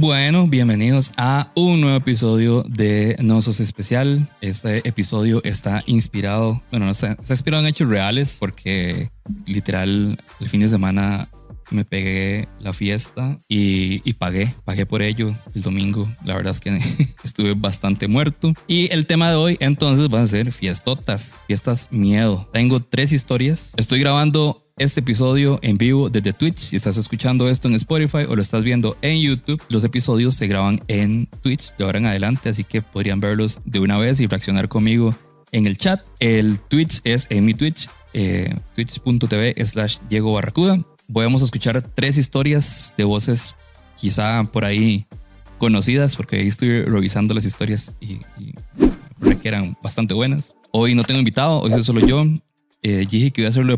Bueno, bienvenidos a un nuevo episodio de No Sos Especial. Este episodio está inspirado, bueno, no está, está inspirado en hechos reales porque literal el fin de semana me pegué la fiesta y, y, pagué, pagué por ello el domingo. La verdad es que estuve bastante muerto. Y el tema de hoy entonces va a ser fiestotas, fiestas miedo. Tengo tres historias. Estoy grabando este episodio en vivo desde Twitch. Si estás escuchando esto en Spotify o lo estás viendo en YouTube, los episodios se graban en Twitch de ahora en adelante, así que podrían verlos de una vez y reaccionar conmigo en el chat. El Twitch es en mi Twitch, eh, twitch.tv slash Diego Barracuda. Vamos a escuchar tres historias de voces quizá por ahí conocidas, porque ahí estoy revisando las historias y, y que eran bastante buenas. Hoy no tengo invitado, hoy soy solo yo. Eh, dije que voy a hacerlo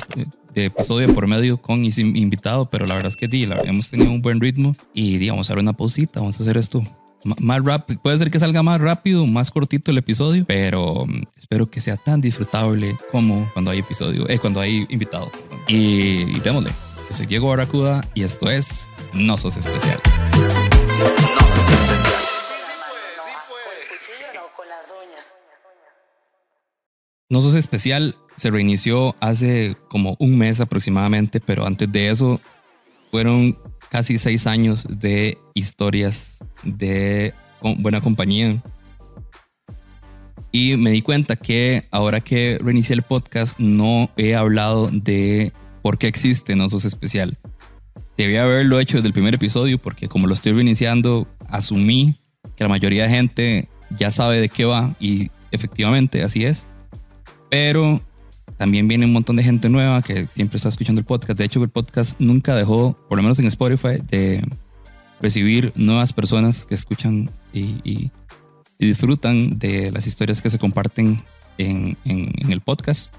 de episodio por medio con y sin invitado, pero la verdad es que di, la, hemos tenido un buen ritmo y di, vamos a dar una pausita, vamos a hacer esto más rápido. Puede ser que salga más rápido, más cortito el episodio, pero um, espero que sea tan disfrutable como cuando hay episodio, eh, cuando hay invitado. Y, y démosle. Yo soy Diego Barracuda y esto es No Sos Especial. No Sos Especial. No Sos Especial se reinició hace como un mes aproximadamente, pero antes de eso fueron casi seis años de historias de buena compañía. Y me di cuenta que ahora que reinicié el podcast no he hablado de por qué existe No Sos Especial. Debía haberlo hecho desde el primer episodio porque como lo estoy reiniciando, asumí que la mayoría de gente ya sabe de qué va y efectivamente así es. Pero también viene un montón de gente nueva que siempre está escuchando el podcast. De hecho, el podcast nunca dejó, por lo menos en Spotify, de recibir nuevas personas que escuchan y, disfrutan de las historias que se comparten en, el podcast.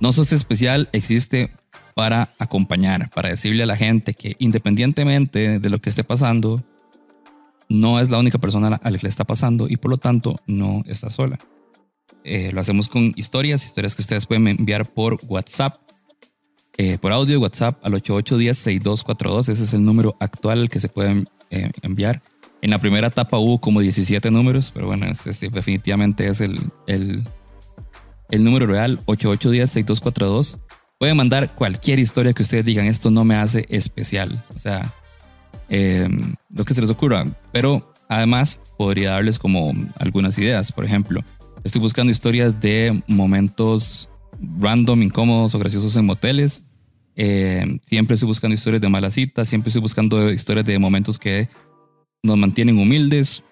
No sos especial existe para acompañar, para decirle a la gente que independientemente de lo que esté pasando, no es la única persona a la que le está pasando y por lo tanto no está sola. Eh, lo hacemos con historias, historias que ustedes pueden enviar por WhatsApp, eh, por audio WhatsApp al 8810-6242. Ese es el número actual al que se pueden eh, enviar. En la primera etapa hubo como 17 números, pero bueno, este, definitivamente es el, el, el número real, 8810-6242. Pueden mandar cualquier historia que ustedes digan, esto no me hace especial. O sea, lo que se les ocurra. Pero además podría darles como algunas ideas. Por ejemplo, Estoy buscando historias de momentos random, incómodos o graciosos en moteles. Eh, siempre estoy buscando historias de malas citas, siempre estoy buscando historias de momentos que nos mantienen humildes.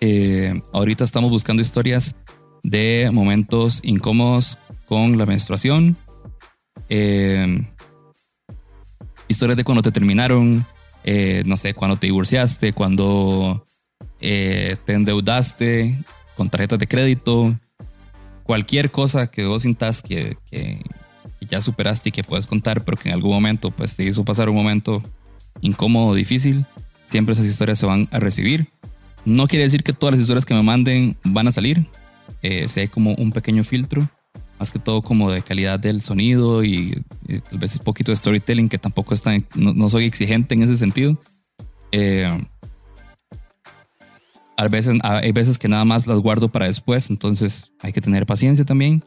Eh, ahorita estamos buscando historias de momentos incómodos con la menstruación. Eh, historias de cuando te terminaron, no sé, cuando te divorciaste, cuando te endeudaste, con tarjetas de crédito, cualquier cosa que vos sintas que, que, ya superaste y que puedes contar, pero que en algún momento pues, te hizo pasar un momento incómodo, difícil, siempre esas historias se van a recibir. No quiere decir que todas las historias que me manden van a salir. Eh, si hay como un pequeño filtro, más que todo como de calidad del sonido y, tal vez un poquito de storytelling, que tampoco está, no, no soy exigente en ese sentido. Eh, a veces, hay veces que nada más las guardo para después, entonces hay que tener paciencia también.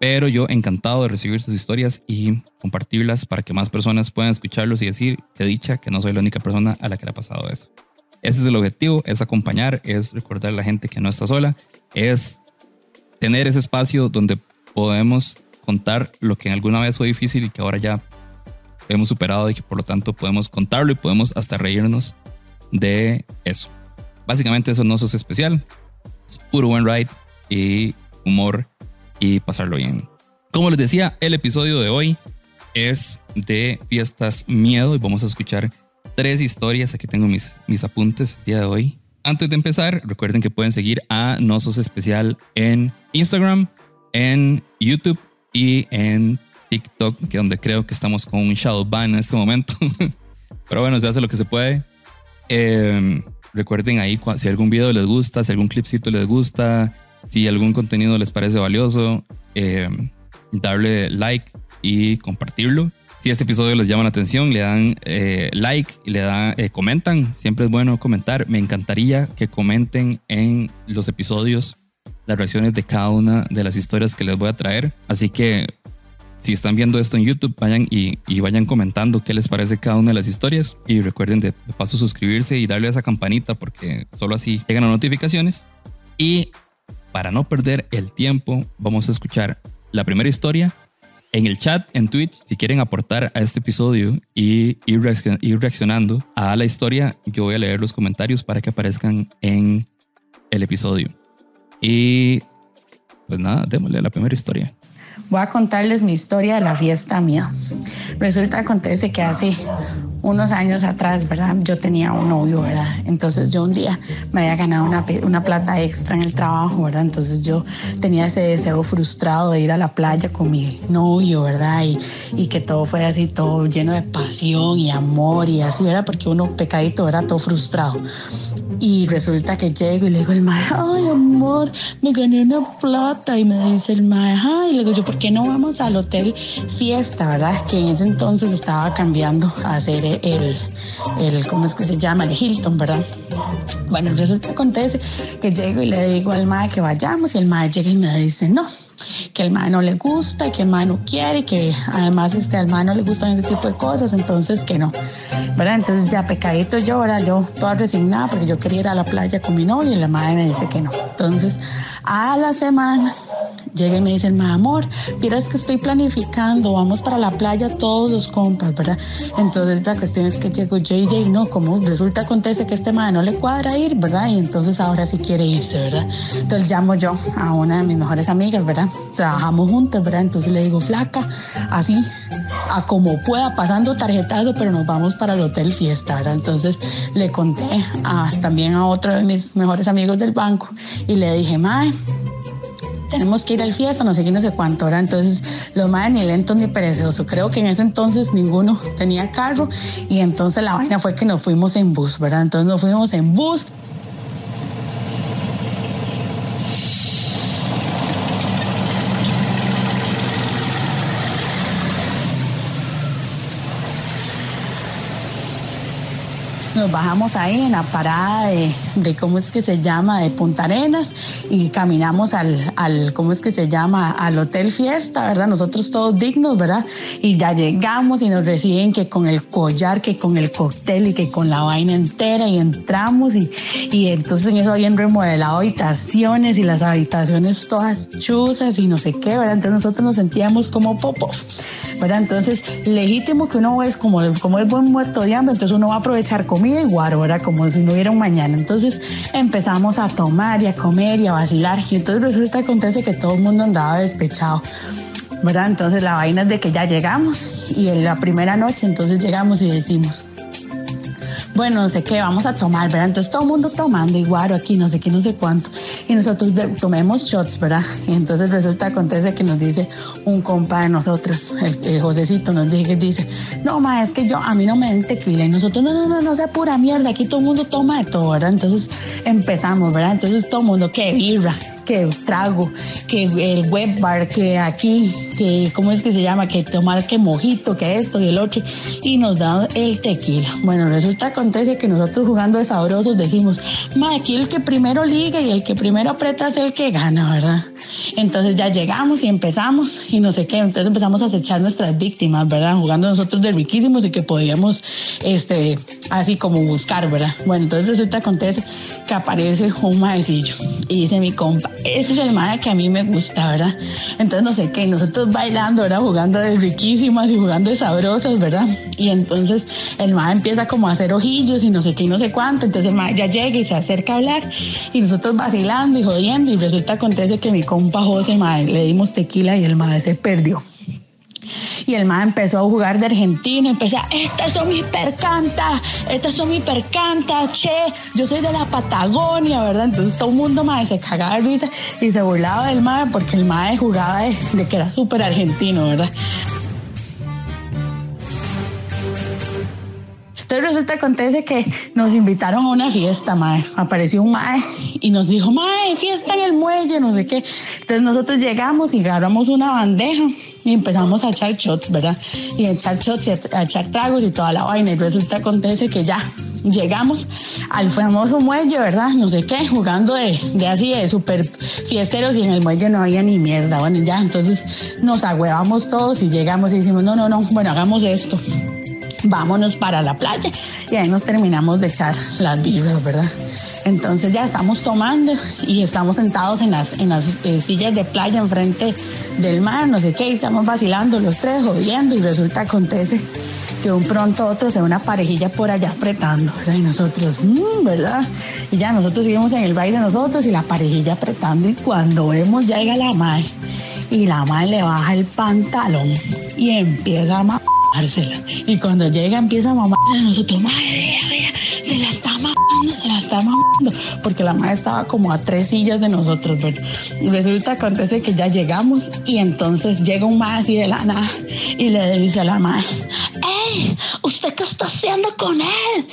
Pero yo encantado de recibir sus historias y compartirlas para que más personas puedan escucharlos y decir que dicha que no soy la única persona a la que le ha pasado eso. Ese es el objetivo, es acompañar, es recordar a la gente que no está sola, es tener ese espacio donde podemos contar lo que en alguna vez fue difícil y que ahora ya hemos superado y que por lo tanto podemos contarlo y podemos hasta reírnos de eso. Básicamente eso no es especial. Es puro buen ride y humor y pasarlo bien. Como les decía, el episodio de hoy es de fiestas miedo y vamos a escuchar tres historias. Aquí tengo mis, mis apuntes el día de hoy. Antes de empezar, recuerden que pueden seguir a Nosos Especial en Instagram, en YouTube y en TikTok, que donde creo que estamos con un shadow ban en este momento. Pero bueno, se hace lo que se puede. Eh, Recuerden ahí si algún video les gusta, si algún clipcito les gusta, si algún contenido les parece valioso, eh, darle like y compartirlo. Si este episodio les llama la atención, le dan eh, like y le dan, eh, comentan. Siempre es bueno comentar. Me encantaría que comenten en los episodios las reacciones de cada una de las historias que les voy a traer. Así que si están viendo esto en YouTube, vayan y, vayan comentando qué les parece cada una de las historias. Y recuerden de, paso suscribirse y darle a esa campanita porque solo así llegan las notificaciones. Y para no perder el tiempo, vamos a escuchar la primera historia en el chat en Twitch. Si quieren aportar a este episodio y ir, reaccionando a la historia, yo voy a leer los comentarios para que aparezcan en el episodio. Y pues nada, démosle la primera historia. Voy a contarles mi historia de la fiesta mía. Resulta acontece que hace unos años atrás, ¿verdad? Yo tenía un novio, ¿verdad? Entonces yo un día me había ganado una, una plata extra en el trabajo, ¿verdad? Entonces yo tenía ese deseo frustrado de ir a la playa con mi novio, ¿verdad? Y, y que todo fuera así, todo lleno de pasión y amor y así, ¿verdad? Porque uno pecadito era todo frustrado. Y resulta que llego y le digo al mae, ay amor, me gané una plata. Y me dice el mae, ay, y le digo yo, ¿por qué no vamos al hotel fiesta, verdad? Que en ese entonces estaba cambiando a hacer el, el ¿cómo es que se llama? El Hilton, ¿verdad? Bueno, resulta acontece que llego y le digo al mae que vayamos y el mae llega y me dice, no que el mae no le gusta, que el mae no quiere, que además este, al mae no le gustan ese tipo de cosas, entonces que no, ¿verdad? Entonces ya pecadito yo, ahora yo toda resignada porque yo quería ir a la playa con mi novio y la madre me dice que no. Entonces a la semana llega y me dice, mi amor, miras que estoy planificando, vamos para la playa todos los compas, ¿verdad? Entonces la cuestión es que llego JJ, no, como resulta acontece que este madre no le cuadra ir, ¿verdad? Y entonces ahora sí quiere irse, ¿verdad? Entonces llamo yo a una de mis mejores amigas, ¿verdad? Trabajamos juntas, ¿verdad? Entonces le digo, flaca, así, a como pueda, pasando tarjetazo, pero nos vamos para el hotel fiesta, ¿verdad? Entonces le conté a, también a otro de mis mejores amigos del banco y le dije, mae, tenemos que ir al fiesta, no sé qué, no sé cuánto, era. Entonces, los más ni lentos ni perezosos. Creo que en ese entonces ninguno tenía carro y entonces la vaina fue que nos fuimos en bus, ¿verdad? Entonces nos fuimos en bus. Bajamos ahí en la parada de, ¿cómo es que se llama? De Punta Arenas y caminamos al, al, ¿cómo es que se llama? Al Hotel Fiesta, ¿verdad? Nosotros todos dignos, ¿verdad? Y ya llegamos y nos reciben que con el collar, que con el cóctel y que con la vaina entera y entramos y, y entonces en eso habían remodelado habitaciones y las habitaciones todas chuzas y no sé qué, ¿verdad? Entonces nosotros nos sentíamos como popo, ¿verdad? Entonces legítimo que uno es como, como es buen muerto de hambre, entonces uno va a aprovechar comida y guaro, era como si no hubiera un mañana. Entonces empezamos a tomar y a comer y a vacilar. Y entonces resulta acontece que todo el mundo andaba despechado. ¿verdad? Entonces la vaina es de que ya llegamos y en la primera noche entonces llegamos y decimos, bueno, no sé qué, vamos a tomar, ¿verdad? Entonces todo el mundo tomando y guaro aquí, no sé qué, no sé cuánto. Y nosotros tomemos shots, ¿verdad? Entonces resulta, acontece que nos dice un compa de nosotros, el, el Josecito, nos dice, dice, no, ma, es que yo, a mí no me den tequila. Y nosotros, no, no, no, no sea pura mierda, aquí todo el mundo toma de todo, ¿verdad? Entonces empezamos, ¿verdad? Entonces todo el mundo, que birra, que trago, que el web bar, que aquí, que, ¿cómo es que se llama? Que tomar que mojito, que esto y el otro. Y nos da el tequila. Bueno, resulta que nosotros jugando de sabrosos decimos, ma, aquí el que primero liga y el que primero aprieta es el que gana, ¿verdad? Entonces ya llegamos y empezamos y no sé qué, entonces empezamos a acechar nuestras víctimas, ¿verdad? Jugando nosotros de riquísimos y que podíamos, este, así como buscar, ¿verdad? Bueno, entonces resulta acontece que aparece un maecillo y dice mi compa, ese es el mae que a mí me gusta, ¿verdad? Entonces no sé qué, nosotros bailando, ¿verdad? Jugando de riquísimas y jugando de sabrosas, ¿verdad? Y entonces el mae empieza como a hacer ojillos y no sé qué y no sé cuánto, entonces el ya llega y se acerca a hablar y nosotros vacilando y jodiendo y resulta acontece que mi compa José, mae, le dimos tequila y el mae se perdió. Y el mae empezó a jugar de argentino, empezó, estas son mis percantas, estas son mis percantas, che, yo soy de la Patagonia, ¿verdad? Entonces todo el mundo mae se cagaba de risa y se burlaba del mae porque el mae jugaba de, de que era súper argentino, ¿verdad? Entonces resulta acontece que nos invitaron a una fiesta, mae. Apareció un mae y nos dijo, mae, fiesta en el muelle, no sé qué. Entonces nosotros llegamos y agarramos una bandeja y empezamos a echar shots, ¿verdad? Y a echar shots y a, echar tragos y toda la vaina. Y resulta acontece que ya llegamos al famoso muelle, ¿verdad? No sé qué, jugando de, de así, de súper fiesteros y en el muelle no había ni mierda. Bueno, ya, entonces nos agüevamos todos y llegamos y decimos, no, no, no, bueno, hagamos esto vámonos para la playa y ahí nos terminamos de echar las birras, ¿verdad? Entonces ya estamos tomando y estamos sentados en las, en las eh, sillas de playa enfrente del mar, no sé qué, y estamos vacilando los tres, jodiendo y resulta acontece que un pronto otro se ve una parejilla por allá apretando, ¿verdad? Y nosotros, mmm, ¿verdad? Y ya nosotros seguimos en el baile nosotros y la parejilla apretando y cuando vemos llega la madre y la madre le baja el pantalón y empieza a y cuando llega empieza a mamarse a nosotros, madre, se la está mamando, se la está mamando. Porque la madre estaba como a tres sillas de nosotros, pero resulta acontece que ya llegamos y entonces llega un más así de la nada y le dice a la madre, ¡Ey! ¿Usted qué está haciendo con él?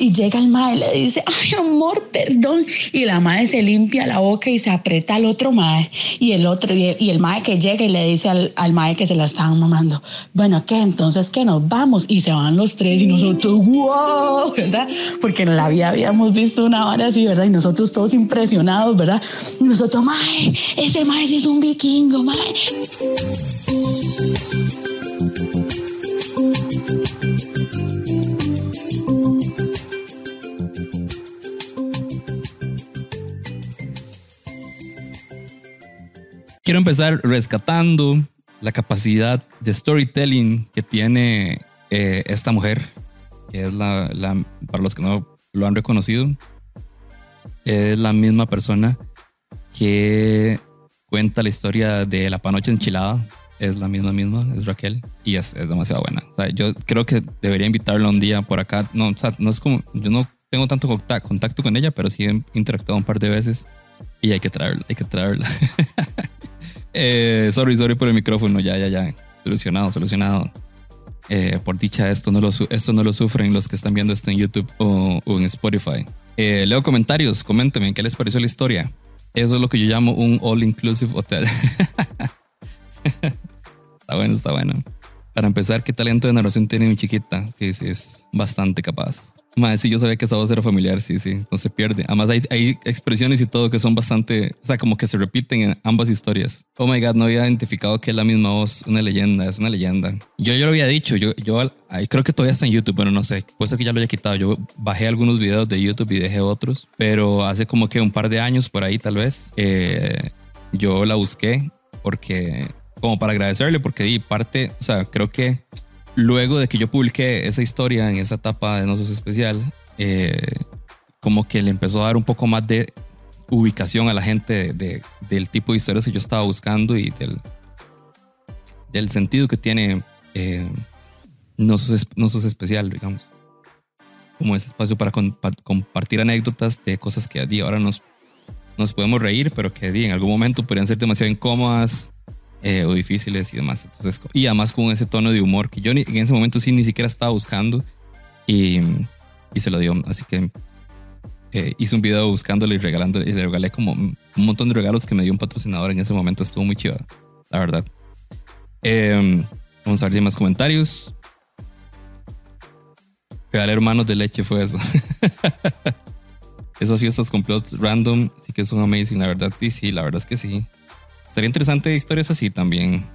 Y llega el mae y le dice, ay amor, perdón. Y la madre se limpia la boca y se aprieta al otro mae. Y el otro, y el, mae que llega y le dice al, al mae que se la estaban mamando, bueno, ¿qué? Entonces que nos vamos. Y se van los tres y nosotros, wow, ¿verdad? Porque en la vida habíamos visto una hora así, ¿verdad? Y nosotros todos impresionados, ¿verdad? Y nosotros, mae, ese mae sí es un vikingo, mae. Quiero empezar rescatando la capacidad de storytelling que tiene eh, esta mujer, que es la, para los que no lo han reconocido, es la misma persona que cuenta la historia de la panocha enchilada. Es la misma misma, es Raquel y es, demasiado buena. O sea, yo creo que debería invitarla un día por acá. No, o sea, no es como, yo no tengo tanto contacto con ella, pero sí he interactuado un par de veces y hay que traerla, hay que traerla. Eh, sorry, sorry por el micrófono. Ya, ya, ya. Solucionado, solucionado. Eh, por dicha, esto no, lo, esto no lo sufren los que están viendo esto en YouTube o, en Spotify. Eh, leo comentarios, coméntenme qué les pareció la historia. Eso es lo que yo llamo un all-inclusive hotel. está bueno, está bueno. Para empezar, ¿qué talento de narración tiene mi chiquita? Sí, sí, es bastante capaz. Más, sí, yo sabía que esa voz era familiar, sí, sí, no se pierde. Además, hay, hay, expresiones y todo que son bastante, o sea, como que se repiten en ambas historias. Oh my god, no había identificado que es la misma voz, una leyenda, es una leyenda. Yo ya lo había dicho, yo, yo creo que todavía está en YouTube, pero no sé, puede ser que ya lo haya quitado. Yo bajé algunos videos de YouTube y dejé otros, pero hace como que un par de años por ahí, tal vez, eh, yo la busqué porque, como para agradecerle, porque di parte, o sea, creo que luego de que yo publiqué esa historia en esa etapa de Nosos Especial, eh, como que le empezó a dar un poco más de ubicación a la gente de, del tipo de historias que yo estaba buscando y del, del sentido que tiene eh, Nosos, Especial, digamos. Como ese espacio para compartir anécdotas de cosas que a día ahora nos, nos podemos reír, pero que en algún momento podrían ser demasiado incómodas eh, o difíciles y demás. Entonces, y además con ese tono de humor que yo en ese momento sí ni siquiera estaba buscando y, y se lo dio. Así que eh, hice un video buscándole y regalándole y le regalé como un montón de regalos que me dio un patrocinador en ese momento. Estuvo muy chido, la verdad. Em, vamos a ver si hay más comentarios. Regalé hermanos de leche fue eso. Esas fiestas complots random sí que son amazing, la verdad. Sí, sí, la verdad es que sí. Sería interesante historias así también.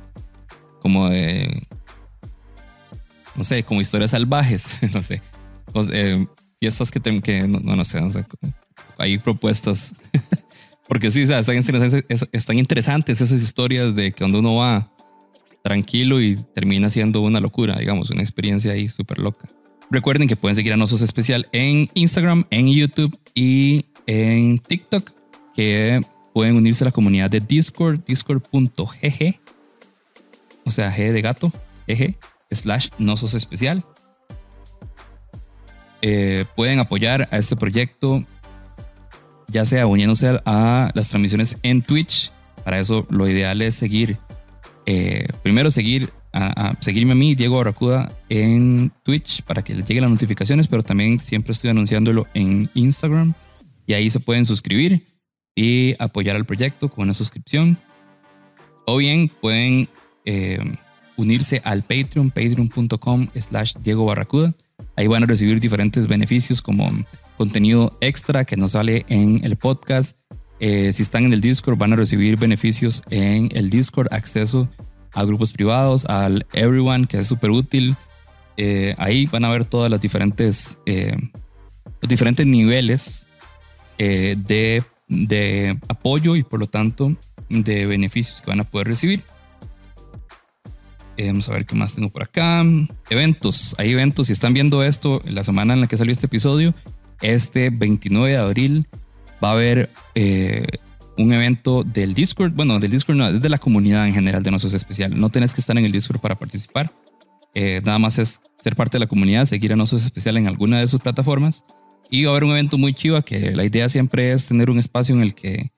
Como de. No sé, como historias salvajes. no sé. Eh, fiestas que, que no, no, sé. Hay propuestas. Porque sí, o sea, están, interesantes, están interesantes esas historias de que cuando uno va tranquilo y termina siendo una locura, digamos, una experiencia ahí súper loca. Recuerden que pueden seguir a Nosos Especial en Instagram, en YouTube y en TikTok, que pueden unirse a la comunidad de Discord, discord.gg, o sea, G de gato, G, slash no sos especial. Eh, pueden apoyar a este proyecto, ya sea uniéndose a las transmisiones en Twitch. Para eso lo ideal es seguir, eh, primero seguir a, seguirme a mí, Diego Barracuda, en Twitch para que les lleguen las notificaciones, pero también siempre estoy anunciándolo en Instagram y ahí se pueden suscribir y apoyar al proyecto con una suscripción. O bien pueden eh, unirse al Patreon, patreon.com slash Diego Barracuda. Ahí van a recibir diferentes beneficios como contenido extra que nos sale en el podcast. Eh, si están en el Discord van a recibir beneficios en el Discord, acceso a grupos privados, al Everyone, que es súper útil. Eh, ahí van a ver todas las diferentes, los diferentes niveles de, de apoyo y por lo tanto de beneficios que van a poder recibir. Eh, vamos a ver qué más tengo por acá. Eventos. Hay eventos. Si están viendo esto, la semana en la que salió este episodio, este 29 de abril va a haber eh, un evento del Discord. Bueno, del Discord no, es de la comunidad en general de Nosos Especial. No tenés que estar en el Discord para participar. Eh, nada más es ser parte de la comunidad, seguir a Nosos Especial en alguna de sus plataformas. Y va a haber un evento muy chiva que la idea siempre es tener un espacio en el que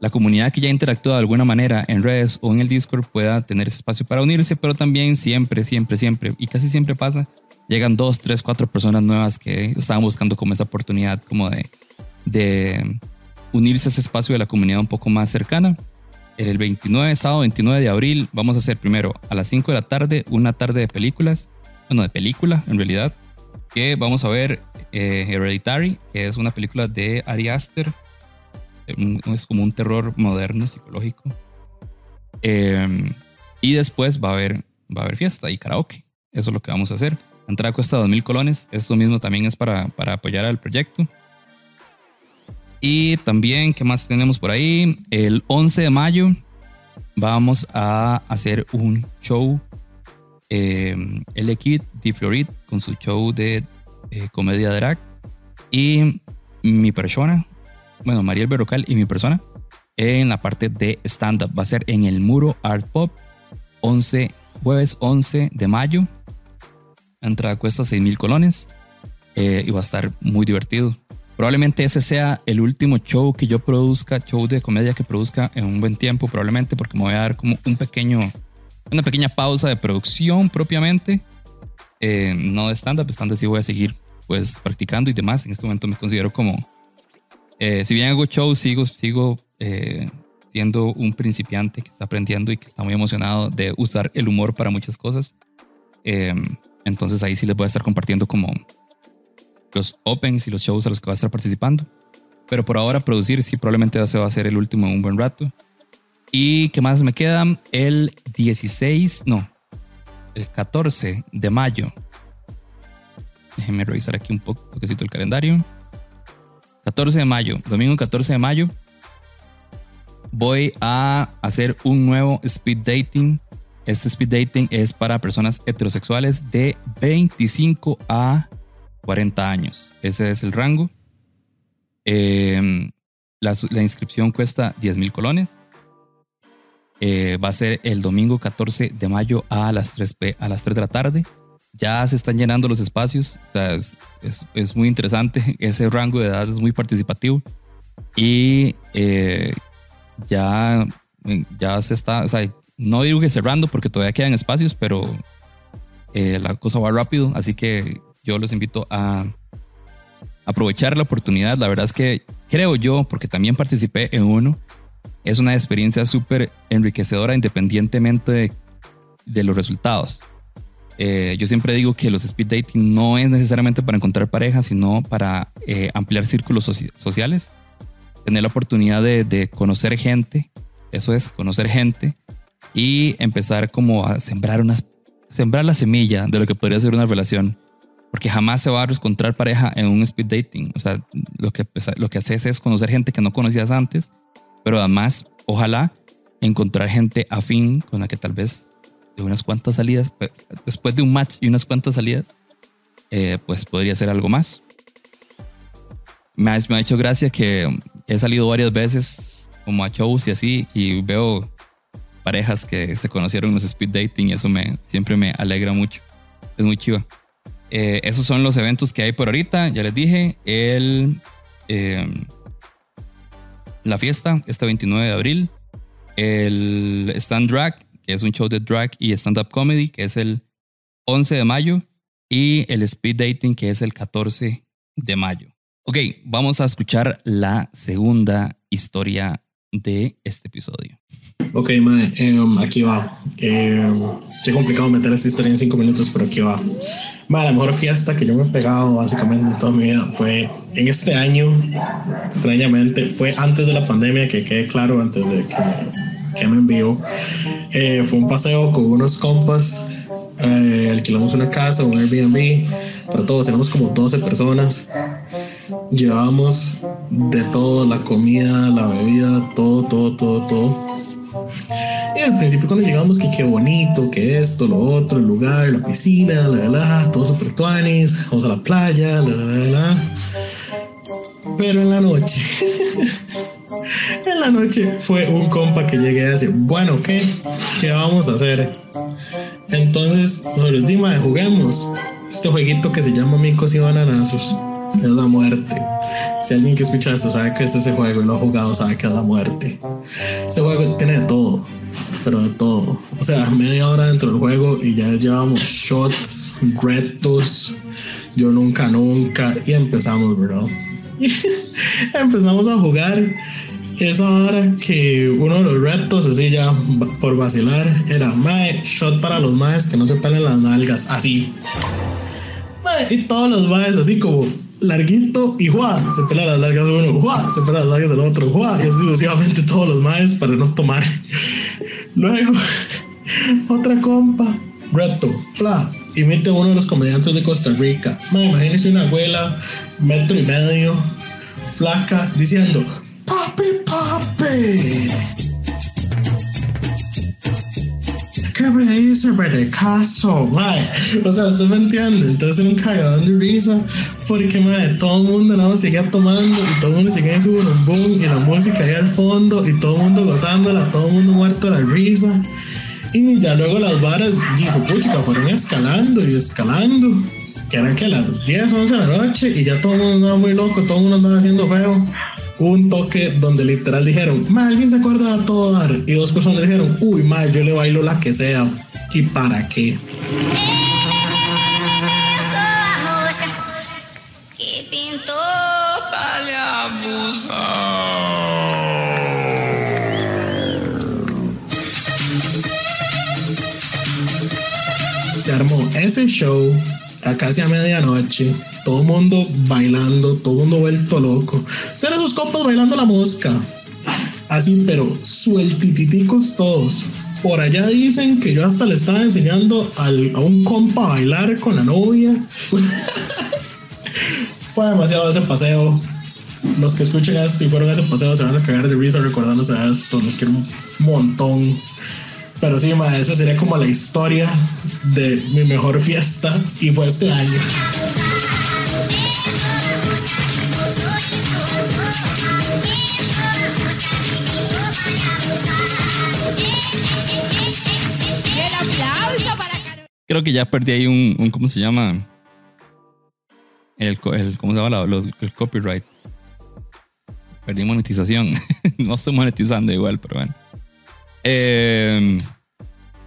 la comunidad que ya interactúa de alguna manera en redes o en el Discord pueda tener ese espacio para unirse, pero también siempre, siempre, siempre, y casi siempre pasa, llegan dos, tres, cuatro personas nuevas que estaban buscando como esa oportunidad como de, de unirse a ese espacio de la comunidad un poco más cercana. El 29, sábado 29 de abril, vamos a hacer primero a las 5 de la tarde una tarde de películas, bueno, de película en realidad, que vamos a ver eh, Hereditary, que es una película de Ari Aster es como un terror moderno, psicológico. Em, y después va a haber, va a haber fiesta y karaoke. Eso es lo que vamos a hacer. La entrada cuesta 2.000 colones. Esto mismo también es para, para apoyar al proyecto. Y también, ¿qué más tenemos por ahí? El 11 de mayo vamos a hacer un show. Eh, el Kid de Florid con su show de eh, comedia drag. Y mi persona, bueno, Mariel Berrocal y mi persona en la parte de stand-up. Va a ser en el Muro Art Pop, 11, jueves 11 de mayo. Entrada cuesta 6 mil colones eh, y va a estar muy divertido. Probablemente ese sea el último show que yo produzca, show de comedia que produzca en un buen tiempo, probablemente porque me voy a dar como un pequeño, una pequeña pausa de producción propiamente. Eh, no de stand-up, stand-up sí voy a seguir pues practicando y demás. En este momento me considero como eh, si bien hago show, sigo, sigo eh, siendo un principiante que está aprendiendo y que está muy emocionado de usar el humor para muchas cosas. Eh, entonces ahí sí les voy a estar compartiendo como los opens y los shows a los que voy a estar participando. Pero por ahora producir sí probablemente se va a hacer el último en un buen rato. ¿Y qué más me queda? El 16, no, el 14 de mayo. Déjenme revisar aquí un poco, toquecito el calendario. 14 de mayo, domingo 14 de mayo, voy a hacer un nuevo speed dating. Este speed dating es para personas heterosexuales de 25 a 40 años. Ese es el rango. Em, la, inscripción cuesta 10 mil colones. Eh, va a ser el domingo 14 de mayo a las 3, a las 3 de la tarde ya se están llenando los espacios. Es, muy interesante. Ese rango de edad es muy participativo. Y eh, ya, ya se está, o sea, no digo cerrando porque todavía quedan espacios, pero eh, la cosa va rápido. Así que yo los invito a aprovechar la oportunidad. La verdad es que creo yo, porque también participé en uno, es una experiencia súper enriquecedora independientemente de, los resultados. Eh, yo siempre digo que los speed dating no es necesariamente para encontrar pareja, sino para eh, ampliar círculos sociales, tener la oportunidad de, conocer gente, eso es, conocer gente y empezar como a sembrar unas, sembrar la semilla de lo que podría ser una relación, porque jamás se va a encontrar pareja en un speed dating. O sea, lo que, lo que haces es conocer gente que no conocías antes, pero además, ojalá encontrar gente afín con la que tal vez unas cuantas salidas, después de un match y unas cuantas salidas, eh, pues podría ser algo más. Me ha, me ha hecho gracia que he salido varias veces como a shows y así y veo parejas que se conocieron en los speed dating y eso me, siempre me alegra mucho. Es muy chiva. Eh, esos son los eventos que hay por ahorita. Ya les dije, el, eh, la fiesta, este 29 de abril. El Stand Drag es un show de drag y stand-up comedy, que es el 11 de mayo, y el speed dating, que es el 14 de mayo. Ok, vamos a escuchar la segunda historia de este episodio. Ok, mae, em, aquí va. Eh, es complicado meter esta historia en cinco minutos, pero aquí va. Mae, la mejor fiesta que yo me he pegado básicamente en toda mi vida fue en este año, extrañamente, fue antes de la pandemia, que quede claro, antes de que, que me envió. Eh, fue un paseo con unos compas, eh, alquilamos una casa, un Airbnb, para todos, éramos como 12 personas. Llevábamos de todo, la comida, la bebida, todo, todo, todo, todo y al principio cuando llegamos que qué bonito, que esto, lo otro, el lugar, la piscina, la, la, la todo super tuanis, vamos a la playa, la, la, la, Pero en la noche, en la noche fue un compa que llegué a decir, bueno, ¿qué? ¿Qué vamos a hacer? Entonces, nosotros dimos, juguemos este jueguito que se llama Micos y Bananazos es la muerte. Si alguien que escucha esto sabe que es ese juego y lo ha jugado, sabe que es la muerte. Ese juego tiene de todo, pero de todo. O sea, media hora dentro del juego y ya llevamos shots, retos, yo nunca, nunca, y empezamos, bro. empezamos a jugar. Esa hora que uno de los retos, así ya por vacilar, era mae, shot para los maes que no se pelen las nalgas, así. y todos los maes, así como larguito y ¡juá! se pela las largas de uno, ¡juá! se pela las largas del otro, ¡juá! y así sucesivamente todos los maes para no tomar. Luego, otra compa, reto, fla, imite uno de los comediantes de Costa Rica. Ma, imagínese una abuela, metro y medio, flaca, diciendo, ¡Papi, papi! ¿qué me dice? Me caso. O sea, usted me entiende. Entonces era un cagadón de risa porque, mae, todo el mundo nada más seguía tomando y todo el mundo seguía en su boom y la música ahí al fondo y todo el mundo gozándola, todo el mundo muerto de la risa. Y ya luego las varas, dijo, puchica, fueron escalando y escalando. Que eran que las 10, 11 de la noche y ya todo el mundo andaba muy loco, todo el mundo andaba haciendo feo un toque donde literal dijeron, ma, alguien se acuerda de todo dar. Y dos personas dijeron, uy, ma, yo le bailo la que sea. ¿Y para qué? Ese show a casi a medianoche, todo el mundo bailando, todo el mundo vuelto loco. Ser esos compas bailando la mosca. Así, pero sueltititicos todos. Por allá dicen que yo hasta le estaba enseñando a un compa a bailar con la novia. Fue demasiado ese paseo. Los que escuchen esto y fueron a ese paseo se van a cagar de risa recordándose de esto. Los quiero un montón. Pero sí, ma, esa sería como la historia de mi mejor fiesta y fue este año. Creo que ya perdí ahí un, ¿cómo se llama? El, el ¿cómo se llama? el copyright. Perdí monetización. no estoy monetizando igual, pero bueno. Eh,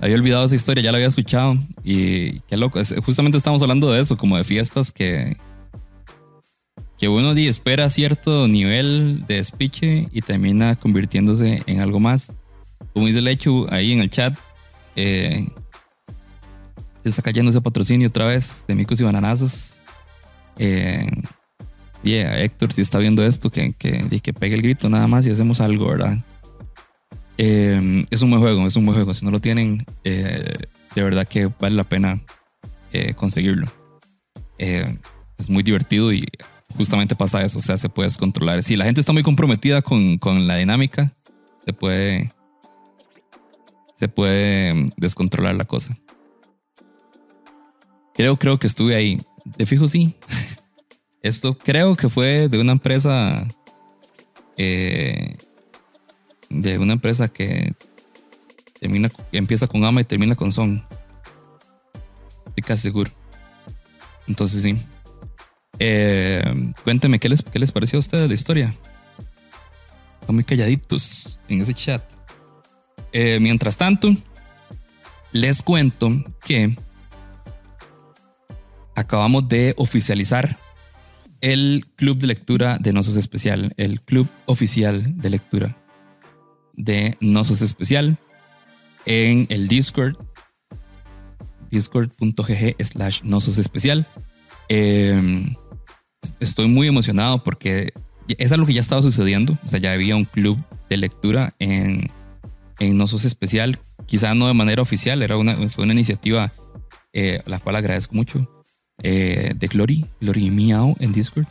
había olvidado esa historia, ya la había escuchado y qué loco. Justamente estamos hablando de eso, como de fiestas que, que uno espera cierto nivel de despiche y termina convirtiéndose en algo más. Como dice el hecho ahí en el chat, eh, se está cayendo ese patrocinio otra vez de micos y bananazos. Eh, yeah, Héctor, si está viendo esto, que, que, que pegue el grito nada más y hacemos algo, ¿verdad? Eh, es un buen juego, es un buen juego. Si no lo tienen, eh, de verdad que vale la pena eh, conseguirlo. es muy divertido y justamente pasa eso, o sea, se puede controlar. Si la gente está muy comprometida con, con la dinámica, se puede, se puede descontrolar la cosa. Creo, creo que estuve ahí. De fijo, sí. Esto creo que fue de una empresa eh, de una empresa que termina, empieza con ama y termina con son. Estoy casi seguro. Entonces sí. Eh, cuénteme ¿qué les, qué les pareció a ustedes la historia. Están muy calladitos en ese chat. Eh, mientras tanto, les cuento que acabamos de oficializar el club de lectura de Nosos Especial, el club oficial de lectura de No Sos Especial en el Discord, discord.gg slash No Especial. Em, estoy muy emocionado porque es algo que ya estaba sucediendo. O sea, ya había un club de lectura en, en No Especial, quizá no de manera oficial, era una, fue una iniciativa eh, la cual agradezco mucho, eh, de Glory, Glory Miau en Discord.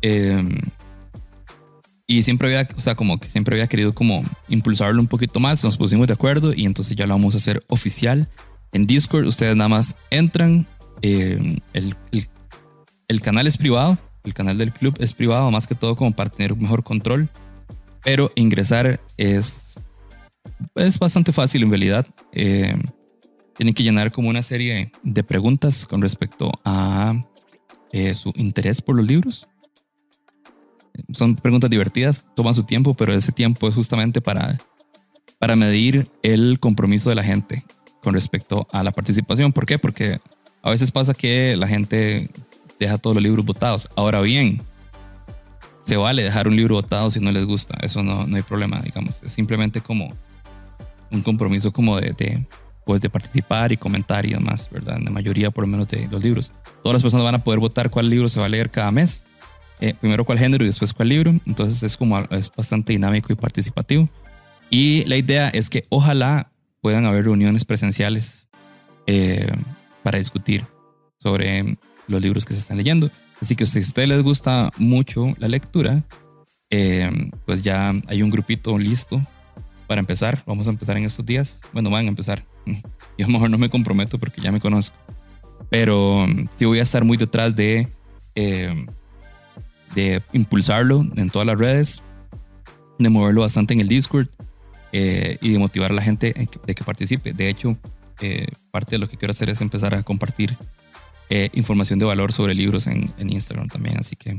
Em, y siempre había, o sea, como que siempre había querido como impulsarlo un poquito más, nos pusimos de acuerdo y entonces ya lo vamos a hacer oficial en Discord. Ustedes nada más entran, em, el, el, canal es privado, el canal del club es privado, más que todo como para tener un mejor control, pero ingresar es, es bastante fácil en realidad. Em, tienen que llenar como una serie de preguntas con respecto a eh, su interés por los libros. Son preguntas divertidas, toman su tiempo, pero ese tiempo es justamente para, para medir el compromiso de la gente con respecto a la participación. ¿Por qué? Porque a veces pasa que la gente deja todos los libros votados. Ahora bien, se vale dejar un libro votado si no les gusta. Eso no, no hay problema, digamos. Es simplemente como un compromiso como de, de pues, de participar y comentar y demás, ¿verdad? En la mayoría, por lo menos, de los libros. Todas las personas van a poder votar cuál libro se va a leer cada mes. Eh, primero cuál género y después cuál libro. Entonces es como es bastante dinámico y participativo. Y la idea es que ojalá puedan haber reuniones presenciales eh, para discutir sobre los libros que se están leyendo. Así que si a ustedes les gusta mucho la lectura, eh, pues ya hay un grupito listo para empezar, vamos a empezar en estos días. Bueno, van a empezar. Yo a lo mejor no me comprometo porque ya me conozco. Pero sí voy a estar muy detrás de, eh, de impulsarlo en todas las redes, de moverlo bastante en el Discord eh, y de motivar a la gente de que participe. De hecho, eh, parte de lo que quiero hacer es empezar a compartir información de valor sobre libros en, en Instagram también. Así que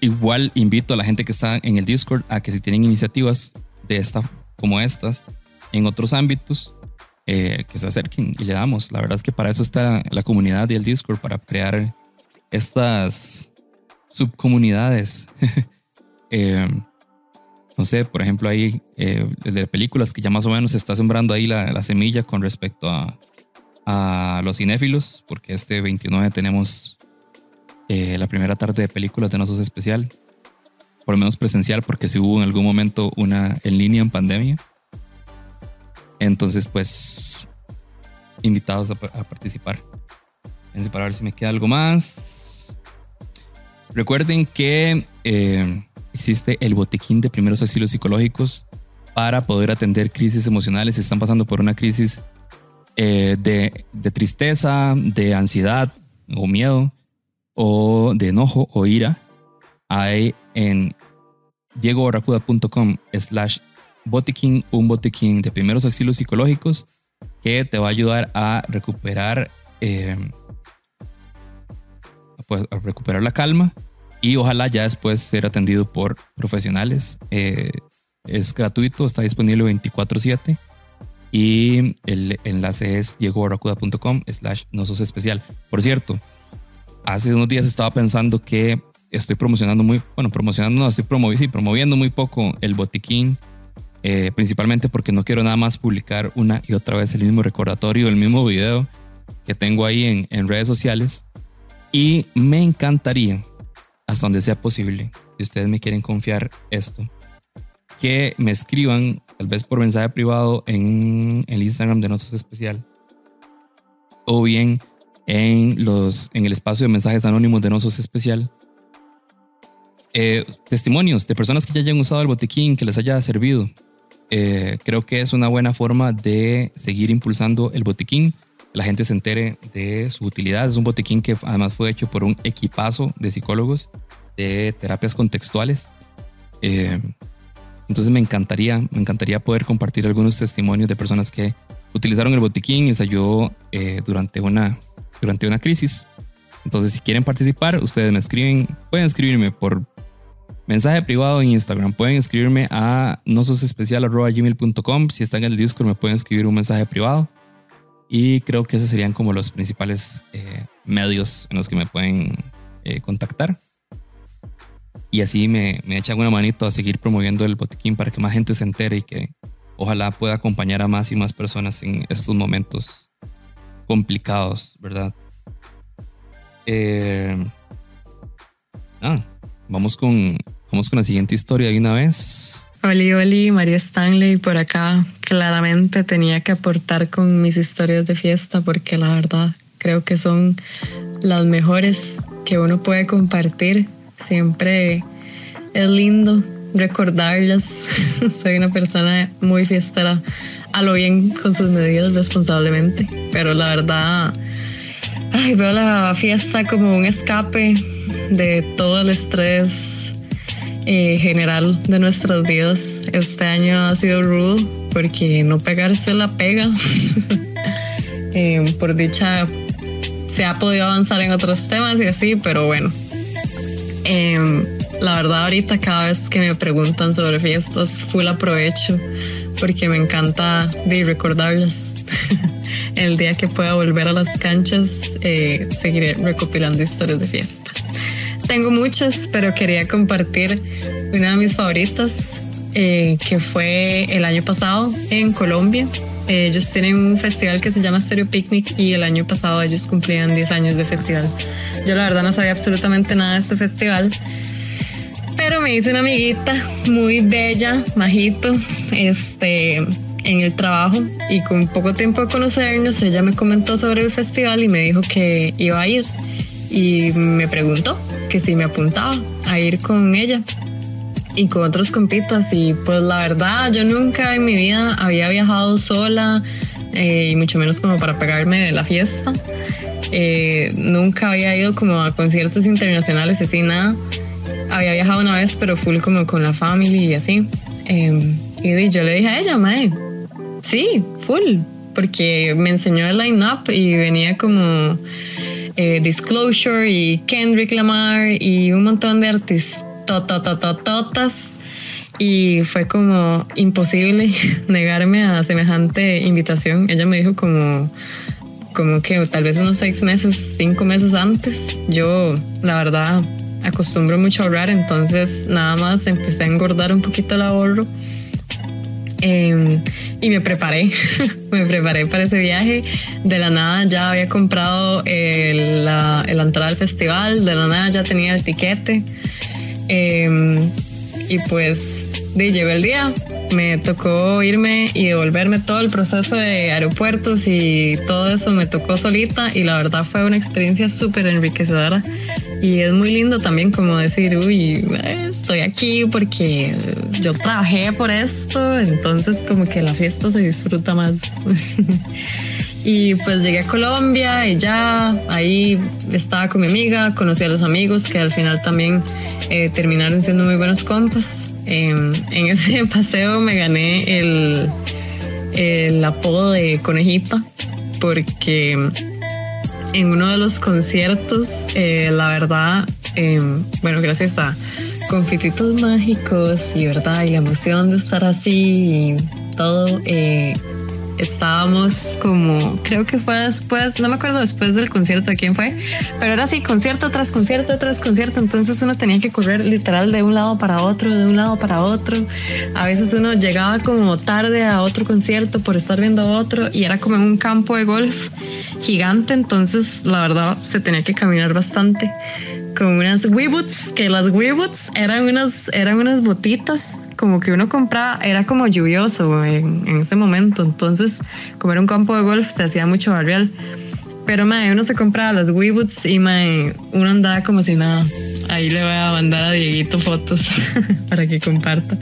igual invito a la gente que está en el Discord a que si tienen iniciativas de esta como estas en otros ámbitos eh, que se acerquen y le damos. La verdad es que para eso está la comunidad y el Discord para crear estas subcomunidades. eh, no sé, por ejemplo, ahí eh, de películas que ya más o menos se está sembrando ahí la, la semilla con respecto a, a los cinéfilos, porque este 29 tenemos eh, la primera tarde de películas de Nosos Especial, por lo menos presencial, porque si hubo en algún momento una en línea en pandemia. Entonces, pues, invitados a, participar. Para ver si me queda algo más. Recuerden que eh, existe el botiquín de primeros auxilios psicológicos para poder atender crisis emocionales. Si están pasando por una crisis eh, de, tristeza, de ansiedad o miedo, o de enojo o ira, hay en diegobarracuda.com slash botiquín, un botiquín de primeros auxilios psicológicos que te va a ayudar a recuperar, em, pues, a recuperar la calma y ojalá ya después ser atendido por profesionales. Eh, es gratuito, está disponible 24/7 y el enlace es diegobarracuda.com slash nosos especial. Por cierto, hace unos días estaba pensando que estoy promocionando muy, bueno, promocionando, no, estoy promoviendo, sí, promoviendo muy poco el botiquín, eh, principalmente porque no quiero nada más publicar una y otra vez el mismo recordatorio, el mismo video que tengo ahí en, en redes sociales. Y me encantaría, hasta donde sea posible, si ustedes me quieren confiar esto, que me escriban, tal vez por mensaje privado en el Instagram de Nosotros Especial, o bien en, los, en el espacio de mensajes anónimos de Nosos Especial. Eh, testimonios de personas que ya hayan usado el botiquín, que les haya servido. Eh, creo que es una buena forma de seguir impulsando el botiquín. La gente se entere de su utilidad. Es un botiquín que además fue hecho por un equipazo de psicólogos de terapias contextuales. Eh, entonces me encantaría, me encantaría poder compartir algunos testimonios de personas que utilizaron el botiquín y les ayudó durante una durante una crisis. Entonces, si quieren participar, ustedes me escriben, pueden escribirme por mensaje privado en Instagram, pueden escribirme a nososespecial.gmail.com. Si están en el Discord, me pueden escribir un mensaje privado. Y creo que esos serían como los principales eh, medios en los que me pueden eh, contactar. y así me, me echan una manito a seguir promoviendo el botiquín para que más gente se entere y que ojalá pueda acompañar a más y más personas en estos momentos complicados, ¿verdad? Eh, ah, vamos con, vamos con la siguiente historia de una vez. Oli, Oli, María Stanley por acá. Claramente tenía que aportar con mis historias de fiesta porque la verdad creo que son las mejores que uno puede compartir. Siempre es lindo recordarlas. Soy una persona muy fiestera a lo bien con sus medidas responsablemente, pero la verdad, ay, veo la fiesta como un escape de todo el estrés eh, general de nuestras vidas. Este año ha sido rudo porque no pegarse la pega. Eh, por dicha, se ha podido avanzar en otros temas y así, pero bueno. Em, la verdad, ahorita cada vez que me preguntan sobre fiestas, full aprovecho porque me encanta de recordarlas. El día que pueda volver a las canchas, eh, seguiré recopilando historias de fiesta. Tengo muchas, pero quería compartir una de mis favoritas, eh, que fue el año pasado en Colombia. Ellos tienen un festival que se llama Stereo Picnic y el año pasado ellos cumplían 10 años de festival. Yo la verdad no sabía absolutamente nada de este festival, pero me hice una amiguita muy bella, majito, este, en el trabajo y con poco tiempo de conocernos, ella me comentó sobre el festival y me dijo que iba a ir y me preguntó que si me apuntaba a ir con ella y con otros compitas y pues la verdad yo nunca en mi vida había viajado sola eh, y mucho menos como para pegarme de la fiesta. Eh, nunca había ido como a conciertos internacionales así nada. Había viajado una vez pero full como con la familia y así. Em, y yo le dije a ella, mae, sí, full, porque me enseñó el line-up y venía como eh, Disclosure y Kendrick Lamar y un montón de artistas y fue como imposible negarme a semejante invitación. Ella me dijo como, como que tal vez unos seis meses, cinco meses antes. Yo, la verdad, acostumbro mucho a ahorrar, entonces nada más empecé a engordar un poquito el ahorro. Em, y me preparé, me preparé para ese viaje. De la nada ya había comprado la, la entrada al festival, de la nada ya tenía el tiquete. Em, y pues de, llevé el día. Me tocó irme y devolverme todo el proceso de aeropuertos y todo eso me tocó solita y la verdad fue una experiencia súper enriquecedora y es muy lindo también como decir, uy, estoy aquí porque yo trabajé por esto, entonces como que la fiesta se disfruta más. Y pues llegué a Colombia y ya ahí estaba con mi amiga, conocí a los amigos que al final también eh, terminaron siendo muy buenos compas. Em, en ese paseo me gané el, el apodo de conejita porque en uno de los conciertos, eh, la verdad, em, bueno, gracias a confititos mágicos y verdad y la emoción de estar así y todo, eh, estábamos como, creo que fue después, no me acuerdo después del concierto de quién fue, pero era así, concierto tras concierto tras concierto, entonces uno tenía que correr literal de un lado para otro, de un lado para otro. A veces uno llegaba como tarde a otro concierto por estar viendo otro y era como un campo de golf gigante, entonces la verdad se tenía que caminar bastante con unas Weeboots, que las Weeboots eran unas, eran unas botitas como que uno compraba, era como lluvioso en, ese momento, entonces como era un campo de golf se hacía mucho barrial. Pero mae, uno se compraba las Weeboots y mae, uno andaba como si nada. Ahí le voy a mandar a Dieguito fotos para que comparta.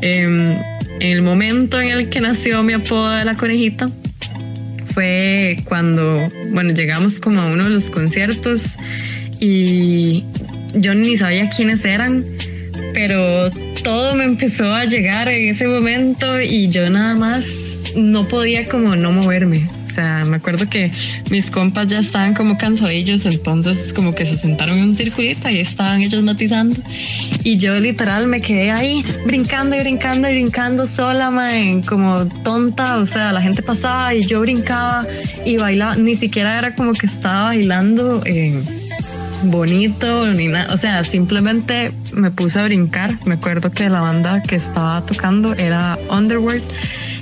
En el momento en el que nació mi apodo de la conejita fue cuando, bueno, llegamos como a uno de los conciertos y yo ni sabía quiénes eran, pero todo me empezó a llegar en ese momento y yo nada más no podía como no moverme. O sea, me acuerdo que mis compas ya estaban como cansadillos, entonces como que se sentaron en un circulito y estaban ellos matizando. Y yo literal me quedé ahí brincando y brincando y brincando sola, man, como tonta. O sea, la gente pasaba y yo brincaba y bailaba. Ni siquiera era como que estaba bailando. Eh, bonito ni nada. O sea, simplemente me puse a brincar. Me acuerdo que la banda que estaba tocando era Underworld,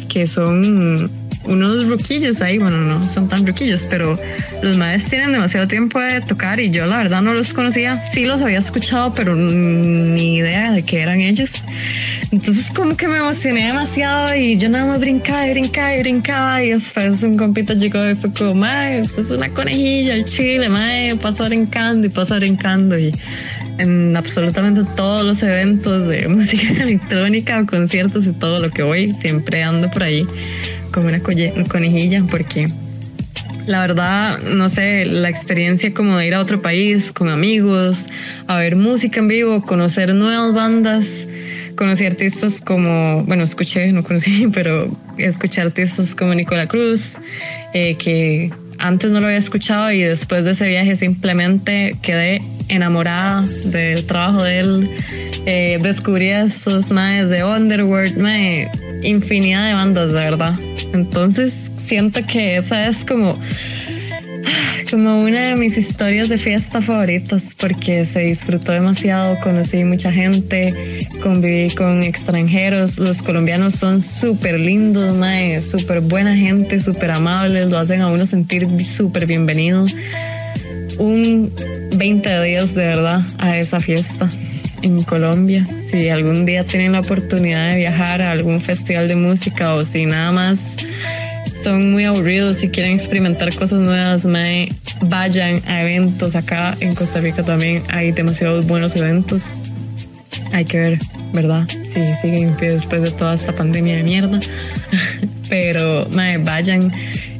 que son unos ruquillos ahí, bueno, no son tan ruquillos, pero los maestros tienen demasiado tiempo de tocar y yo la verdad no los conocía. Sí los había escuchado, pero ni idea de que eran ellos. Entonces como que me emocioné demasiado y yo nada más brincaba y brincaba y brincaba y después un compito llegó y fue como, mae, esto es una conejilla, el chile, mae, pasa brincando y pasa brincando y en absolutamente todos los eventos de música electrónica o conciertos y todo lo que voy, siempre ando por ahí como una conejilla porque la verdad, no sé, la experiencia como de ir a otro país con amigos, a ver música en vivo, conocer nuevas bandas, conocí artistas como, bueno, escuché, no conocí, pero escuché artistas como Nicola Cruz, eh, que antes no lo había escuchado y después de ese viaje simplemente quedé enamorada del trabajo de él. Eh, descubrí a esos maes de Underworld, infinidad de bandas, de verdad. Entonces siento que esa es como como una de mis historias de fiesta favoritas porque se disfrutó demasiado, conocí mucha gente, conviví con extranjeros, los colombianos son súper lindos, súper buena gente, súper amables, lo hacen a uno sentir súper bienvenido. Un 20 días de verdad a esa fiesta en Colombia. Si algún día tienen la oportunidad de viajar a algún festival de música o si nada más son muy aburridos y quieren experimentar cosas nuevas, me vayan a eventos acá en Costa Rica también hay demasiados buenos eventos. Hay que ver, ¿verdad? Si siguen en pie después de toda esta pandemia de mierda. Pero me vayan,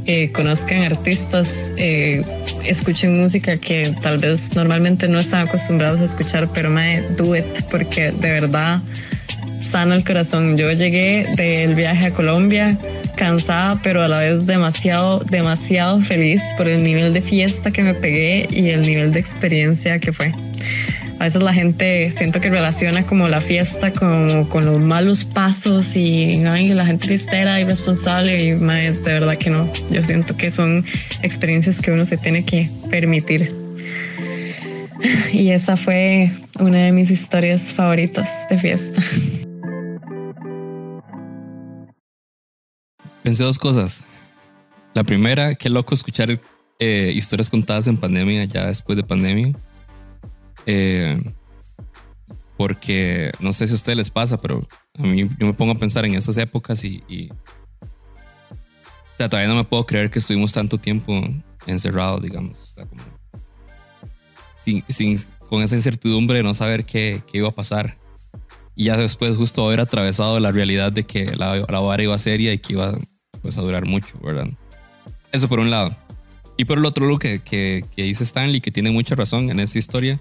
eh, conozcan artistas, eh, escuchen música que tal vez normalmente no están acostumbrados a escuchar, pero me do it porque de verdad sana el corazón. Yo llegué del viaje a Colombia cansada, pero a la vez demasiado, demasiado feliz por el nivel de fiesta que me pegué y el nivel de experiencia que fue. A veces la gente siento que relaciona como la fiesta como con los malos pasos y ay, la gente fiestera, irresponsable y más de verdad que no. Yo siento que son experiencias que uno se tiene que permitir. Y esa fue una de mis historias favoritas de fiesta. Pensé dos cosas. La primera, qué loco escuchar eh, historias contadas en pandemia, ya después de pandemia. Eh, porque no sé si a ustedes les pasa, pero a mí yo me pongo a pensar en esas épocas y, o sea, todavía no me puedo creer que estuvimos tanto tiempo encerrados, digamos. sin, con esa incertidumbre de no saber qué, qué, iba a pasar. Y ya después justo haber atravesado la realidad de que la, la vara iba seria y que iba pues a durar mucho, ¿verdad? Eso por un lado. Y por el otro, lo que, que, que dice Stanley, que tiene mucha razón en esta historia,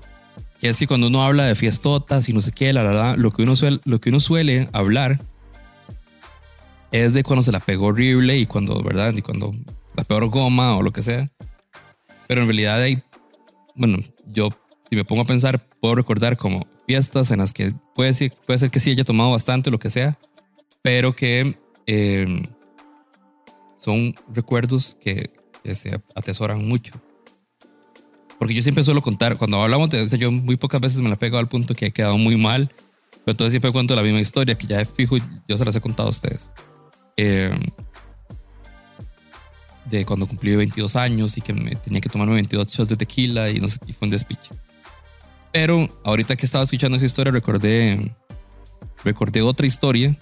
que es que cuando uno habla de fiestotas y no sé qué, la verdad, lo que uno suele, lo que uno suele hablar es de cuando se la pegó horrible y cuando, ¿verdad? Y cuando la peor goma o lo que sea. Pero en realidad hay, bueno, yo si me pongo a pensar, puedo recordar como fiestas en las que puede ser, puede ser que sí haya tomado bastante lo que sea, pero que eh, son recuerdos que, se atesoran mucho. Porque yo siempre suelo contar, cuando hablamos de eso, yo muy pocas veces me la pego al punto que he quedado muy mal, pero entonces siempre cuento la misma historia que ya fijo, yo se las he contado a ustedes. Eh, de cuando cumplí 22 años y que me tenía que tomarme 22 shots de tequila y, no sé, y fue un despiche. Pero ahorita que estaba escuchando esa historia recordé, recordé otra historia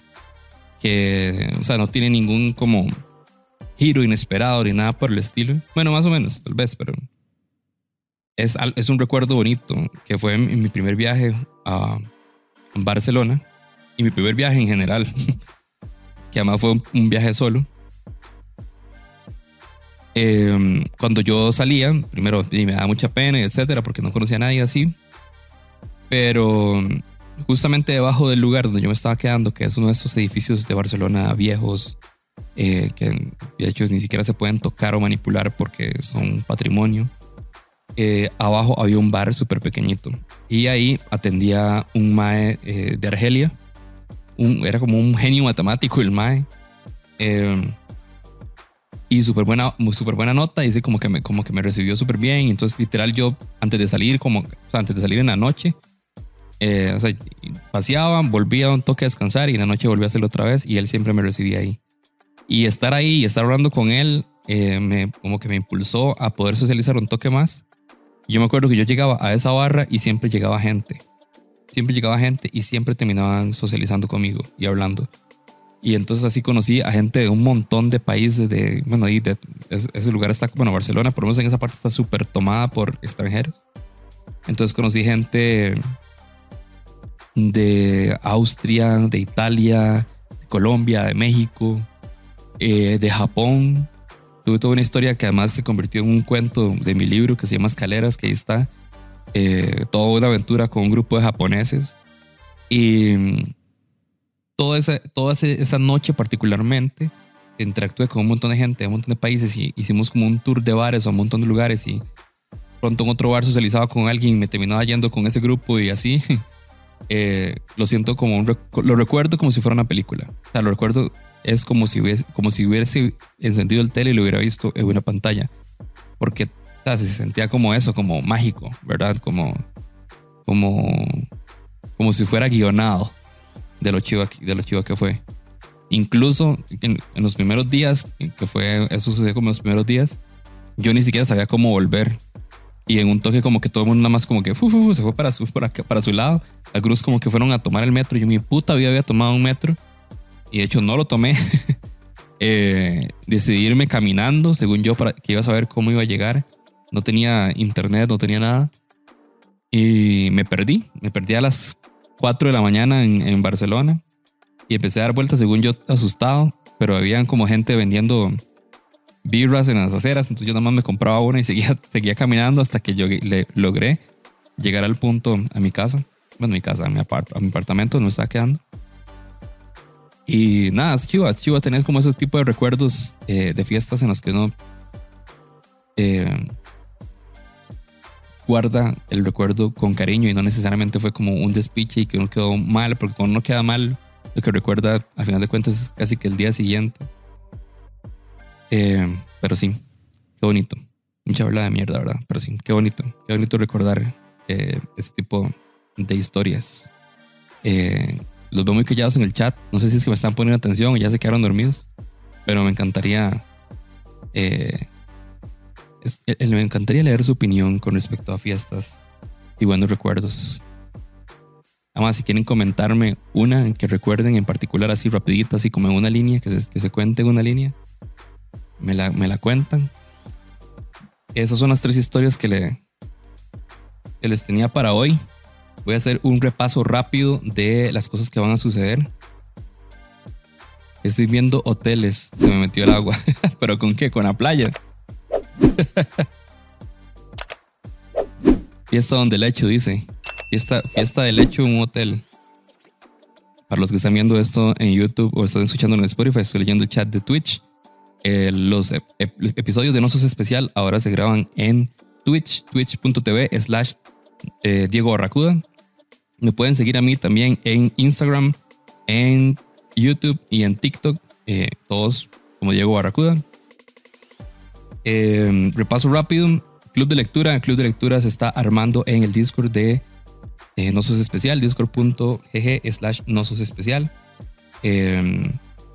que, o sea, no tiene ningún como giro inesperado ni nada por el estilo. Bueno, más o menos, tal vez, pero es, es un recuerdo bonito que fue mi primer viaje a Barcelona y mi primer viaje en general, que además fue un, viaje solo. Em, cuando yo salía, primero me daba mucha pena, etcétera, porque no conocía a nadie así. Pero justamente debajo del lugar donde yo me estaba quedando, que es uno de esos edificios de Barcelona viejos, eh, que de hecho ni siquiera se pueden tocar o manipular porque son patrimonio. Eh, abajo había un bar súper pequeñito y ahí atendía un mae eh, de Argelia. Era como un genio matemático el mae. y súper buena, super buena nota. Dice como que me, como que me recibió súper bien. Entonces, literal, yo antes de salir, como, antes de salir en la noche, eh, o sea, paseaba, volvía un toque a descansar y en la noche volví a hacerlo otra vez y él siempre me recibía ahí. Y estar ahí y estar hablando con él, me, como que me impulsó a poder socializar un toque más. Yo me acuerdo que yo llegaba a esa barra y siempre llegaba gente. Siempre llegaba gente y siempre terminaban socializando conmigo y hablando. Y entonces así conocí a gente de un montón de países, de, bueno, ahí de, ese lugar está, bueno, Barcelona, por lo menos en esa parte está súper tomada por extranjeros. Entonces conocí gente de Austria, de Italia, de Colombia, de México, eh, de Japón. Tuve toda una historia que además se convirtió en un cuento de mi libro que se llama Escaleras, que ahí está. Eh, toda una aventura con un grupo de japoneses. Y toda esa, toda esa noche particularmente interactué con un montón de gente, un montón de países y hicimos como un tour de bares a un montón de lugares y pronto en otro bar socializaba con alguien me terminaba yendo con ese grupo y así. Eh, lo siento como un, lo recuerdo como si fuera una película. O sea, lo recuerdo es como si hubiese, como si hubiese encendido el tele y lo hubiera visto en una pantalla. Porque se sentía como eso, como mágico, ¿verdad? Como, como, como si fuera guionado de lo chivo, de lo que fue. Incluso en, los primeros días, que fue, eso sucedió como en los primeros días, yo ni siquiera sabía cómo volver. Y en un toque como que todo el mundo nada más como que se fue para su, para, para su lado. Algunos como que fueron a tomar el metro. Yo mi puta vida había tomado un metro. Y de hecho no lo tomé. eh, decidí irme caminando, según yo, para que iba a saber cómo iba a llegar. No tenía internet, no tenía nada. Y me perdí. Me perdí a las 4 de la mañana en, Barcelona y empecé a dar vueltas según yo asustado, pero habían como gente vendiendo birras en las aceras, entonces yo nada más me compraba una y seguía, seguía caminando hasta que yo le logré llegar al punto a mi casa, bueno, mi casa, a mi, a mi apartamento me estaba quedando. Y nada, es chiva, es chiva tener como esos tipos de recuerdos eh, de fiestas en las que uno eh, guarda el recuerdo con cariño y no necesariamente fue como un despiche y que uno quedó mal, porque cuando uno queda mal, lo que recuerda a final de cuentas es casi que el día siguiente. Eh, pero sí, qué bonito. Mucha habla de mierda, ¿verdad? Pero sí, qué bonito. Qué bonito recordar eh, este tipo de historias. Los veo muy callados en el chat. No sé si es que me están poniendo atención o ya se quedaron dormidos. Pero me encantaría eh, eh, me encantaría leer su opinión con respecto a fiestas y buenos recuerdos. Además, si quieren comentarme una que recuerden en particular así rapidito, así como en una línea, que se, que se cuente en una línea, me la, me la cuentan. Esas son las tres historias que, le, que les tenía para hoy. Voy a hacer un repaso rápido de las cosas que van a suceder. Estoy viendo hoteles, se me metió el agua, pero ¿con qué? Con la playa. fiesta donde lecho, dice. Fiesta, fiesta de lecho en un hotel. Para los que están viendo esto en YouTube o están escuchando en Spotify, estoy leyendo el chat de Twitch. Los episodios de Nosos Especial ahora se graban en Twitch, twitch.tv slash eh, Diego Barracuda. Me pueden seguir a mí también en Instagram, en YouTube y en TikTok. Eh, todos como Diego Barracuda. Eh, repaso rápido. Club de lectura. Club de lectura se está armando en el Discord de eh, Nosos Especial, discord.gg slash Nosos Especial. Eh,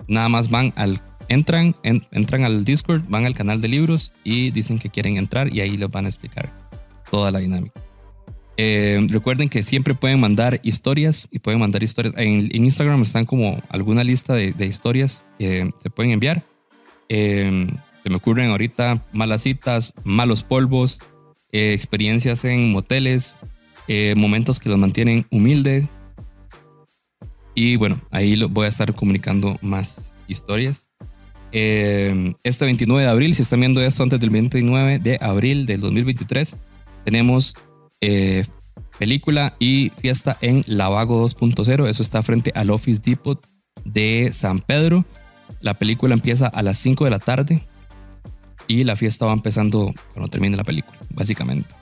nada más van al, entran, entran al Discord, van al canal de libros y dicen que quieren entrar y ahí les van a explicar toda la dinámica. Eh, recuerden que siempre pueden mandar historias y pueden mandar historias. En, Instagram están como alguna lista de, historias que se pueden enviar. Eh, se me ocurren ahorita malas citas, malos polvos, eh, experiencias en moteles, eh, momentos que los mantienen humildes. Y bueno, ahí lo voy a estar comunicando más historias. Eh, este 29 de abril, si están viendo esto antes del 29 de abril del 2023, tenemos película y fiesta en Lavago 2.0. Eso está frente al Office Depot de San Pedro. La película empieza a las 5 de la tarde y la fiesta va empezando cuando termine la película, básicamente.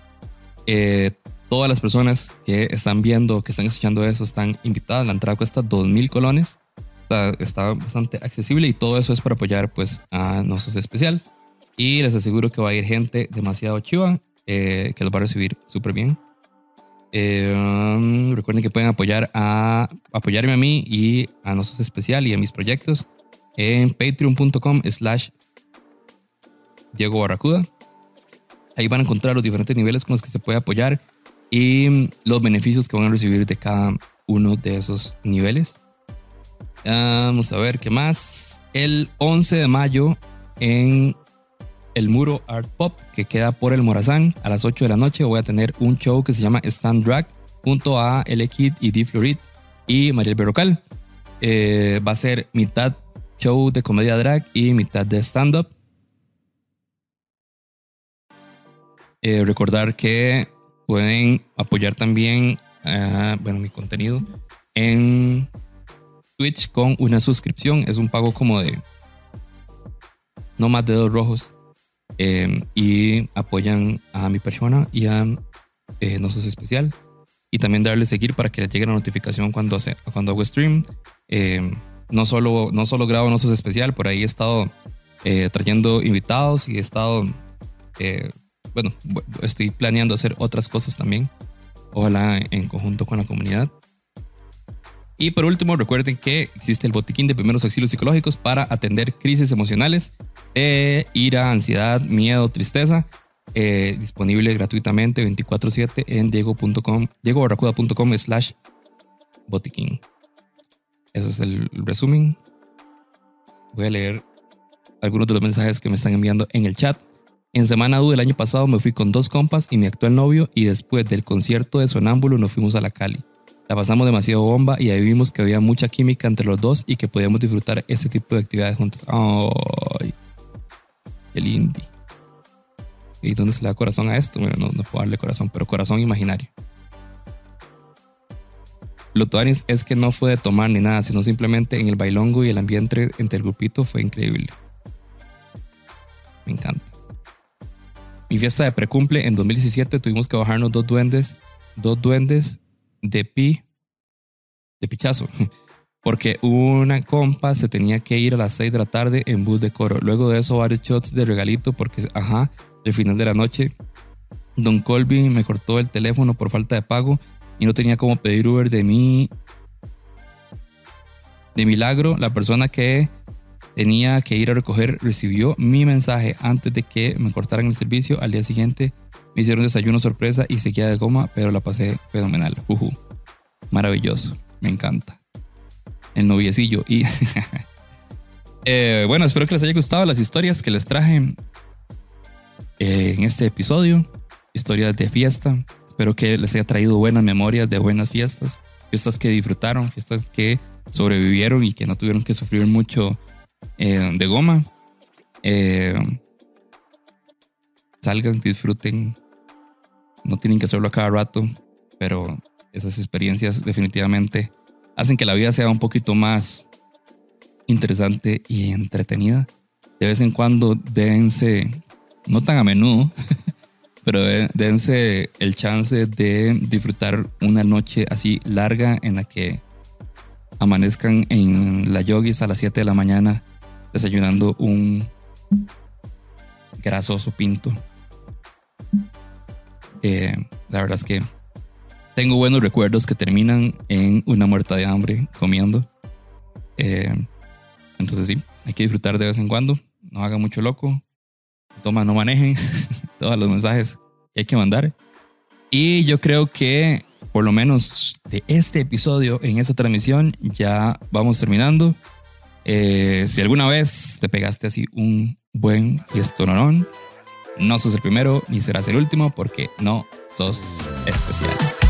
Eh, todas las personas que están viendo, que están escuchando eso, están invitadas. La entrada cuesta 2.000 colones. está bastante accesible y todo eso es para apoyar pues a Nosos Especial. Y les aseguro que va a ir gente demasiado chiva eh, que los va a recibir súper bien. Eh, recuerden que pueden apoyar a apoyarme a mí y a Nosos Especial y a mis proyectos en patreon.com slash Diego Barracuda. Ahí van a encontrar los diferentes niveles con los que se puede apoyar y los beneficios que van a recibir de cada uno de esos niveles. Vamos a ver qué más. El 11 de mayo en el Muro Art Pop que queda por el Morazán a las 8 de la noche voy a tener un show que se llama Stand Drag junto a L Kid y D Florid y Mariel Berrocal. Eh, va a ser mitad show de comedia drag y mitad de stand-up. Eh, recordar que pueden apoyar también uh, bueno, mi contenido en Twitch con una suscripción. Es un pago como de no más de dos rojos. Eh, y apoyan a mi persona y a eh, No Especial. Y también darle seguir para que les llegue la notificación cuando, hace, cuando hago stream. Eh, no, solo, no solo grabo No Especial, por ahí he estado eh, trayendo invitados y he estado eh, bueno, estoy planeando hacer otras cosas también. Ojalá en conjunto con la comunidad. Y por último, recuerden que existe el botiquín de primeros auxilios psicológicos para atender crisis emocionales, ira, ansiedad, miedo, tristeza. Eh, disponible gratuitamente 24/7 en diego.com, diegobarracuda.com slash botiquín. Ese es el resumen. Voy a leer algunos de los mensajes que me están enviando en el chat. En Semana U del año pasado me fui con dos compas y mi actual novio y después del concierto de Sonámbulo nos fuimos a la Cali. La pasamos demasiado bomba y ahí vimos que había mucha química entre los dos y que podíamos disfrutar este tipo de actividades juntos. ¡Ay! ¡Qué lindo! ¿Y dónde se le da corazón a esto? Bueno, no, no puedo darle corazón, pero corazón imaginario. Lo tuanis es que no fue de tomar ni nada, sino simplemente en el bailongo y el ambiente entre el grupito fue increíble. Me encanta. Mi fiesta de precumple en 2017 tuvimos que bajarnos dos duendes, dos duendes de pi, de pichazo, porque una compa se tenía que ir a las 6 de la tarde en bus de coro. Luego de eso varios shots de regalito porque, ajá, el final de la noche, Don Colby me cortó el teléfono por falta de pago y no tenía como pedir Uber de mí. De milagro, la persona que tenía que ir a recoger, recibió mi mensaje antes de que me cortaran el servicio. Al día siguiente me hicieron desayuno sorpresa y seguía de goma, pero la pasé fenomenal. Maravilloso, me encanta. El noviecillo y... eh, bueno, espero que les haya gustado las historias que les traje eh, en este episodio. Historias de fiesta. Espero que les haya traído buenas memorias de buenas fiestas. Fiestas que disfrutaron, fiestas que sobrevivieron y que no tuvieron que sufrir mucho eh, de goma. Salgan, disfruten. No tienen que hacerlo a cada rato, pero esas experiencias definitivamente hacen que la vida sea un poquito más interesante y entretenida. De vez en cuando dense, no tan a menudo, pero dense el chance de disfrutar una noche así larga en la que amanezcan en la yogis a las 7 de la mañana desayunando un grasoso pinto. Eh, la verdad es que tengo buenos recuerdos que terminan en una muerta de hambre comiendo. Eh, entonces sí, hay que disfrutar de vez en cuando. No hagan mucho loco. Toma, no manejen. Todos los mensajes que hay que mandar. Y yo creo que por lo menos de este episodio en esta transmisión ya vamos terminando. Eh, si alguna vez te pegaste así un buen fiestononón, no sos el primero ni serás el último porque no sos especial.